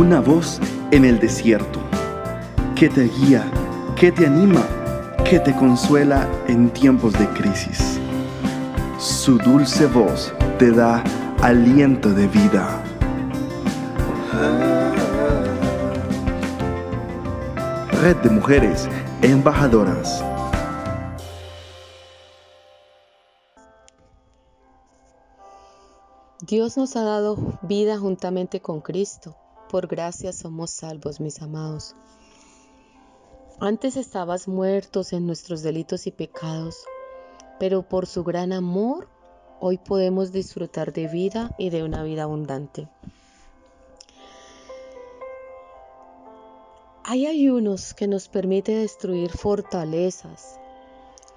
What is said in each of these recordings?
una voz en el desierto, que te guía, que te anima, que te consuela en tiempos de crisis. Su dulce voz te da aliento de vida. Red de Mujeres Embajadoras. Dios nos ha dado vida juntamente con Cristo. Por gracia somos salvos, mis amados. Antes estabas muertos en nuestros delitos y pecados, pero por su gran amor hoy podemos disfrutar de vida y de una vida abundante. Hay ayunos que nos permite destruir fortalezas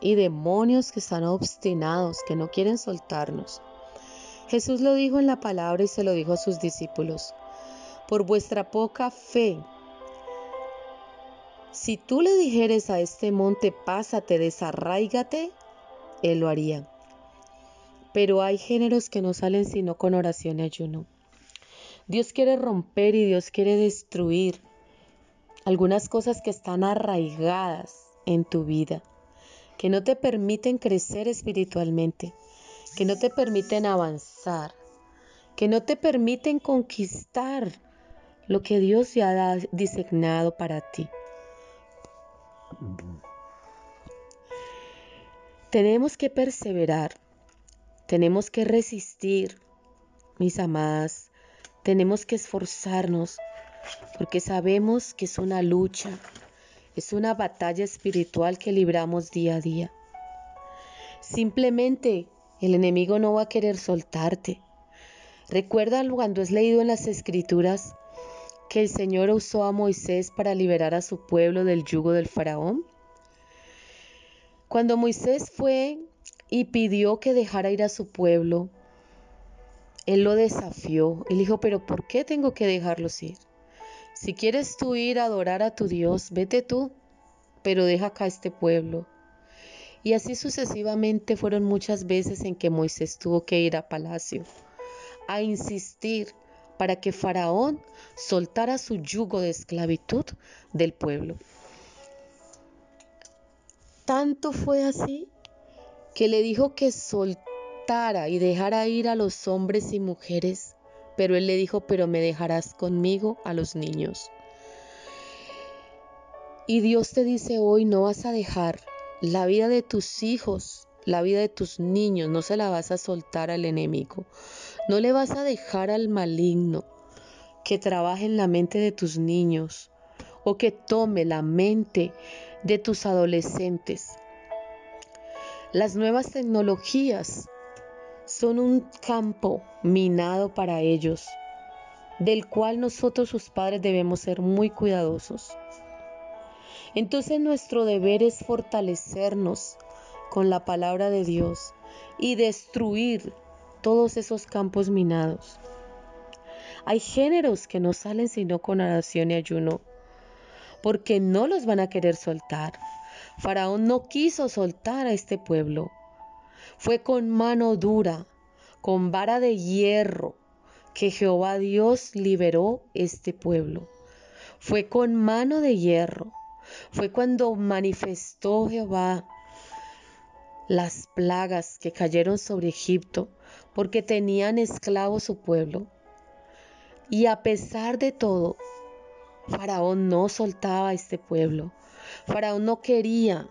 y demonios que están obstinados, que no quieren soltarnos. Jesús lo dijo en la palabra y se lo dijo a sus discípulos por vuestra poca fe. Si tú le dijeres a este monte, pásate, desarraígate, él lo haría. Pero hay géneros que no salen sino con oración y ayuno. Dios quiere romper y Dios quiere destruir algunas cosas que están arraigadas en tu vida, que no te permiten crecer espiritualmente, que no te permiten avanzar, que no te permiten conquistar lo que Dios ya ha designado para ti. Tenemos que perseverar, tenemos que resistir, mis amadas, tenemos que esforzarnos, porque sabemos que es una lucha, es una batalla espiritual que libramos día a día. Simplemente el enemigo no va a querer soltarte. Recuerda cuando has leído en las escrituras que el Señor usó a Moisés para liberar a su pueblo del yugo del faraón? Cuando Moisés fue y pidió que dejara ir a su pueblo, él lo desafió. Él dijo, pero ¿por qué tengo que dejarlos ir? Si quieres tú ir a adorar a tu Dios, vete tú, pero deja acá este pueblo. Y así sucesivamente fueron muchas veces en que Moisés tuvo que ir a palacio a insistir para que Faraón soltara su yugo de esclavitud del pueblo. Tanto fue así que le dijo que soltara y dejara ir a los hombres y mujeres, pero él le dijo, pero me dejarás conmigo a los niños. Y Dios te dice hoy, no vas a dejar la vida de tus hijos, la vida de tus niños, no se la vas a soltar al enemigo. No le vas a dejar al maligno que trabaje en la mente de tus niños o que tome la mente de tus adolescentes. Las nuevas tecnologías son un campo minado para ellos, del cual nosotros sus padres debemos ser muy cuidadosos. Entonces nuestro deber es fortalecernos con la palabra de Dios y destruir todos esos campos minados. Hay géneros que no salen sino con oración y ayuno, porque no los van a querer soltar. Faraón no quiso soltar a este pueblo. Fue con mano dura, con vara de hierro, que Jehová Dios liberó este pueblo. Fue con mano de hierro. Fue cuando manifestó Jehová las plagas que cayeron sobre Egipto porque tenían esclavo su pueblo. Y a pesar de todo, Faraón no soltaba a este pueblo. Faraón no quería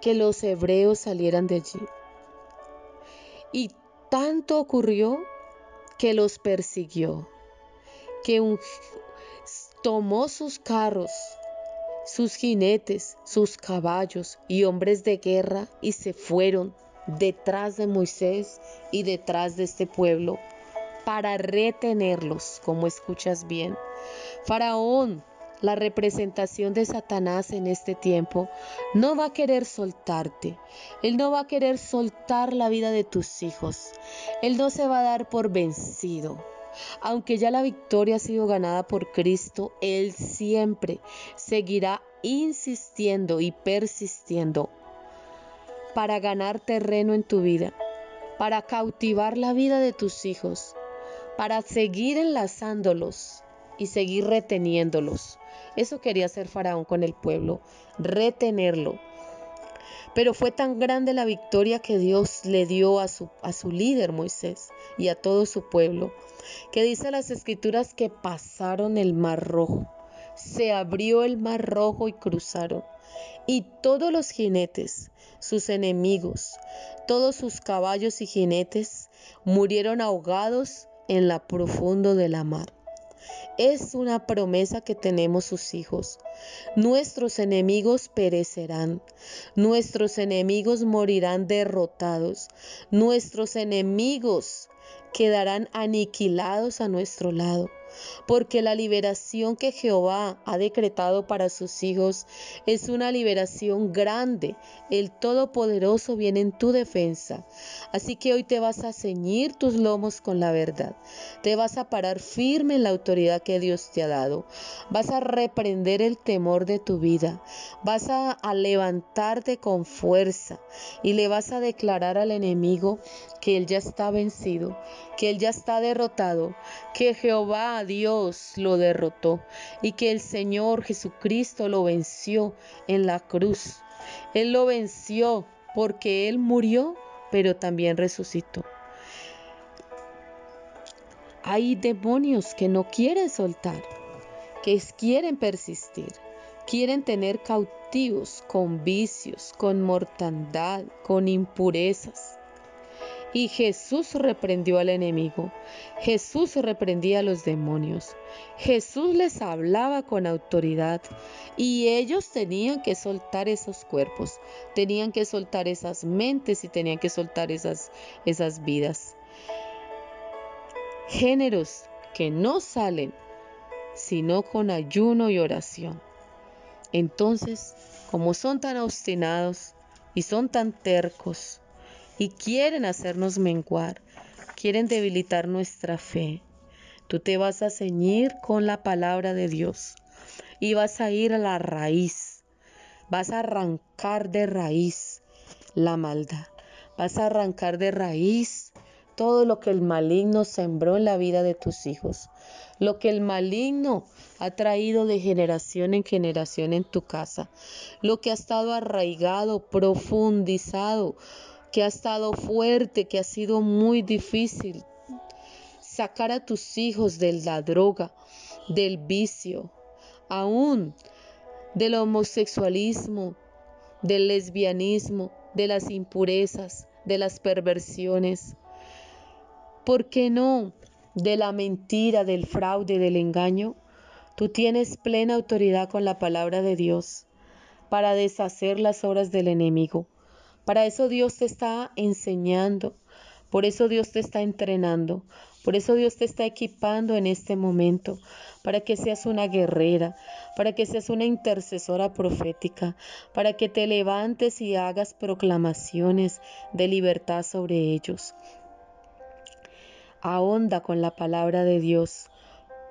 que los hebreos salieran de allí. Y tanto ocurrió que los persiguió, que tomó sus carros, sus jinetes, sus caballos y hombres de guerra y se fueron detrás de Moisés y detrás de este pueblo para retenerlos, como escuchas bien. Faraón, la representación de Satanás en este tiempo, no va a querer soltarte. Él no va a querer soltar la vida de tus hijos. Él no se va a dar por vencido. Aunque ya la victoria ha sido ganada por Cristo, Él siempre seguirá insistiendo y persistiendo para ganar terreno en tu vida, para cautivar la vida de tus hijos, para seguir enlazándolos y seguir reteniéndolos. Eso quería hacer Faraón con el pueblo, retenerlo. Pero fue tan grande la victoria que Dios le dio a su, a su líder Moisés y a todo su pueblo, que dice las escrituras que pasaron el mar rojo. Se abrió el mar rojo y cruzaron. Y todos los jinetes, sus enemigos, todos sus caballos y jinetes, murieron ahogados en la profundo de la mar. Es una promesa que tenemos sus hijos. Nuestros enemigos perecerán, nuestros enemigos morirán derrotados, nuestros enemigos quedarán aniquilados a nuestro lado porque la liberación que Jehová ha decretado para sus hijos es una liberación grande. El Todopoderoso viene en tu defensa. Así que hoy te vas a ceñir tus lomos con la verdad. Te vas a parar firme en la autoridad que Dios te ha dado. Vas a reprender el temor de tu vida. Vas a, levantarte con fuerza y le vas a declarar al enemigo que él ya está vencido, que él ya está derrotado, que Jehová Dios lo derrotó y que el Señor Jesucristo lo venció en la cruz. Él lo venció porque Él murió, pero también resucitó. Hay demonios que no quieren soltar, que quieren persistir, quieren tener cautivos con vicios, con mortandad, con impurezas. Y Jesús reprendió al enemigo. Jesús reprendía a los demonios. Jesús les hablaba con autoridad. Y ellos tenían que soltar esos cuerpos, tenían que soltar esas mentes y tenían que soltar esas, esas vidas. Géneros que no salen sino con ayuno y oración. Entonces, como son tan obstinados y son tan tercos, y quieren hacernos menguar, quieren debilitar nuestra fe. Tú te vas a ceñir con la palabra de Dios y vas a ir a la raíz, vas a arrancar de raíz la maldad, vas a arrancar de raíz todo lo que el maligno sembró en la vida de tus hijos, lo que el maligno ha traído de generación en generación en tu casa, lo que ha estado arraigado, profundizado que ha estado fuerte, que ha sido muy difícil. Sacar a tus hijos de la droga, del vicio, aún del homosexualismo, del lesbianismo, de las impurezas, de las perversiones. ¿Por qué no? De la mentira, del fraude, del engaño. Tú tienes plena autoridad con la palabra de Dios para deshacer las obras del enemigo. Para eso Dios te está enseñando, por eso Dios te está entrenando, por eso Dios te está equipando en este momento, para que seas una guerrera, para que seas una intercesora profética, para que te levantes y hagas proclamaciones de libertad sobre ellos. Ahonda con la palabra de Dios.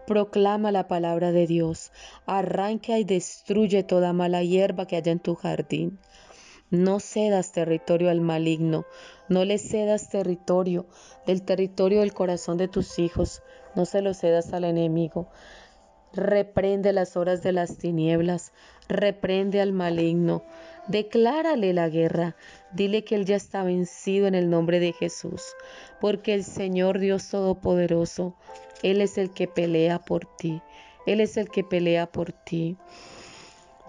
Proclama la palabra de Dios. Arranca y destruye toda mala hierba que haya en tu jardín. No cedas territorio al maligno, no le cedas territorio del territorio del corazón de tus hijos, no se lo cedas al enemigo. Reprende las horas de las tinieblas, reprende al maligno, declárale la guerra, dile que él ya está vencido en el nombre de Jesús, porque el Señor Dios Todopoderoso, Él es el que pelea por ti, Él es el que pelea por ti.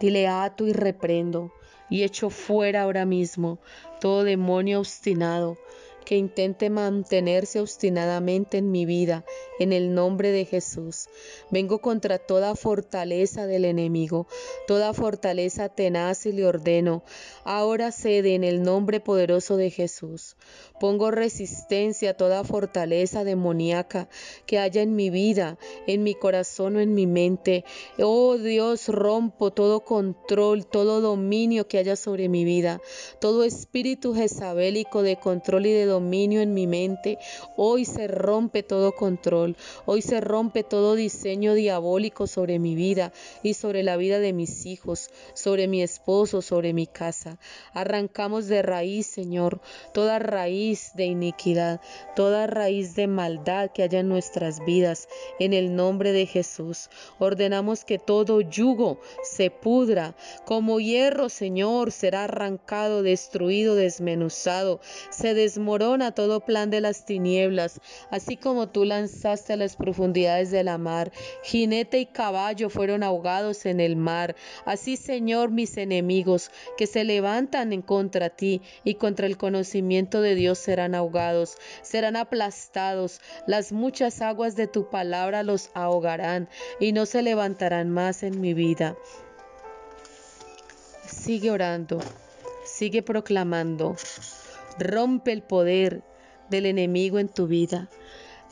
Dile ato y reprendo y echo fuera ahora mismo todo demonio obstinado que intente mantenerse obstinadamente en mi vida, en el nombre de Jesús. Vengo contra toda fortaleza del enemigo, toda fortaleza tenaz y le ordeno, ahora cede en el nombre poderoso de Jesús. Pongo resistencia a toda fortaleza demoníaca que haya en mi vida, en mi corazón o en mi mente. Oh Dios, rompo todo control, todo dominio que haya sobre mi vida, todo espíritu jezabélico de control y de dominio en mi mente. Hoy se rompe todo control. Hoy se rompe todo diseño diabólico sobre mi vida y sobre la vida de mis hijos, sobre mi esposo, sobre mi casa. Arrancamos de raíz, Señor, toda raíz de iniquidad, toda raíz de maldad que haya en nuestras vidas. En el nombre de Jesús, ordenamos que todo yugo se pudra. Como hierro, Señor, será arrancado, destruido, desmenuzado. Se desmorona todo plan de las tinieblas, así como tú lanzaste a las profundidades de la mar. Jinete y caballo fueron ahogados en el mar. Así, Señor, mis enemigos que se levantan en contra ti y contra el conocimiento de Dios serán ahogados, serán aplastados. Las muchas aguas de tu palabra los ahogarán y no se levantarán más en mi vida. Sigue orando, sigue proclamando. Rompe el poder del enemigo en tu vida.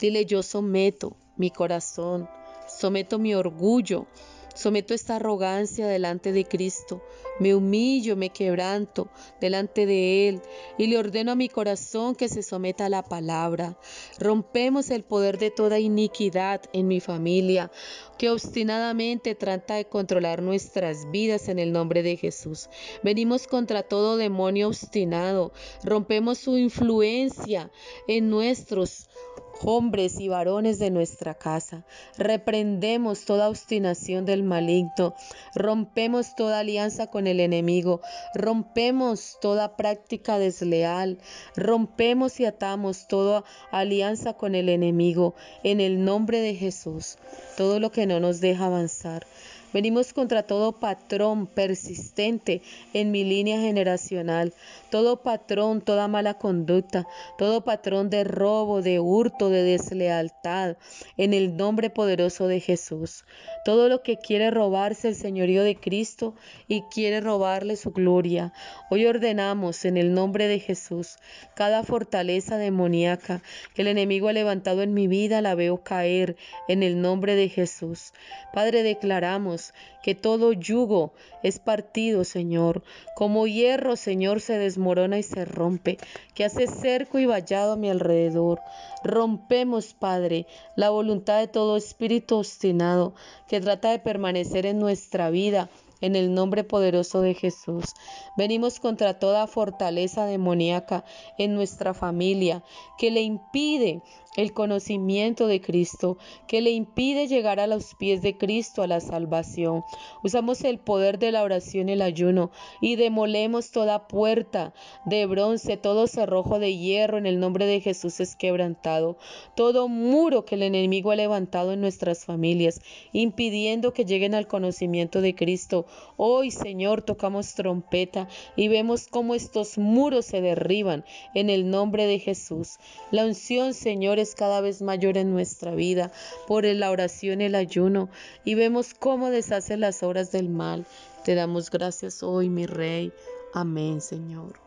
Dile, yo someto mi corazón, someto mi orgullo, Someto esta arrogancia delante de Cristo, me humillo, me quebranto delante de Él y le ordeno a mi corazón que se someta a la palabra. Rompemos el poder de toda iniquidad en mi familia, que obstinadamente trata de controlar nuestras vidas en el nombre de Jesús. Venimos contra todo demonio obstinado, rompemos su influencia en nuestros hombres y varones de nuestra casa. Reprendemos toda obstinación del maligno, rompemos toda alianza con el enemigo, rompemos toda práctica desleal, rompemos y atamos toda alianza con el enemigo en el nombre de Jesús, todo lo que no nos deja avanzar. Venimos contra todo patrón persistente en mi línea generacional, todo patrón, toda mala conducta, todo patrón de robo, de hurto, de deslealtad, en el nombre poderoso de Jesús. Todo lo que quiere robarse el señorío de Cristo y quiere robarle su gloria. Hoy ordenamos en el nombre de Jesús cada fortaleza demoníaca que el enemigo ha levantado en mi vida, la veo caer en el nombre de Jesús. Padre, declaramos que todo yugo es partido, Señor. Como hierro, Señor, se desmorona y se rompe, que hace cerco y vallado a mi alrededor. Rompemos, Padre, la voluntad de todo espíritu obstinado que trata de permanecer en nuestra vida en el nombre poderoso de Jesús. Venimos contra toda fortaleza demoníaca en nuestra familia que le impide el conocimiento de Cristo, que le impide llegar a los pies de Cristo a la salvación. Usamos el poder de la oración y el ayuno y demolemos toda puerta de bronce, todo cerrojo de hierro en el nombre de Jesús es quebrantado, todo muro que el enemigo ha levantado en nuestras familias, impidiendo que lleguen al conocimiento de Cristo. Hoy, Señor, tocamos trompeta y vemos cómo estos muros se derriban en el nombre de Jesús. La unción, Señor, cada vez mayor en nuestra vida por la oración el ayuno y vemos cómo deshace las obras del mal. Te damos gracias hoy, mi Rey. Amén, Señor.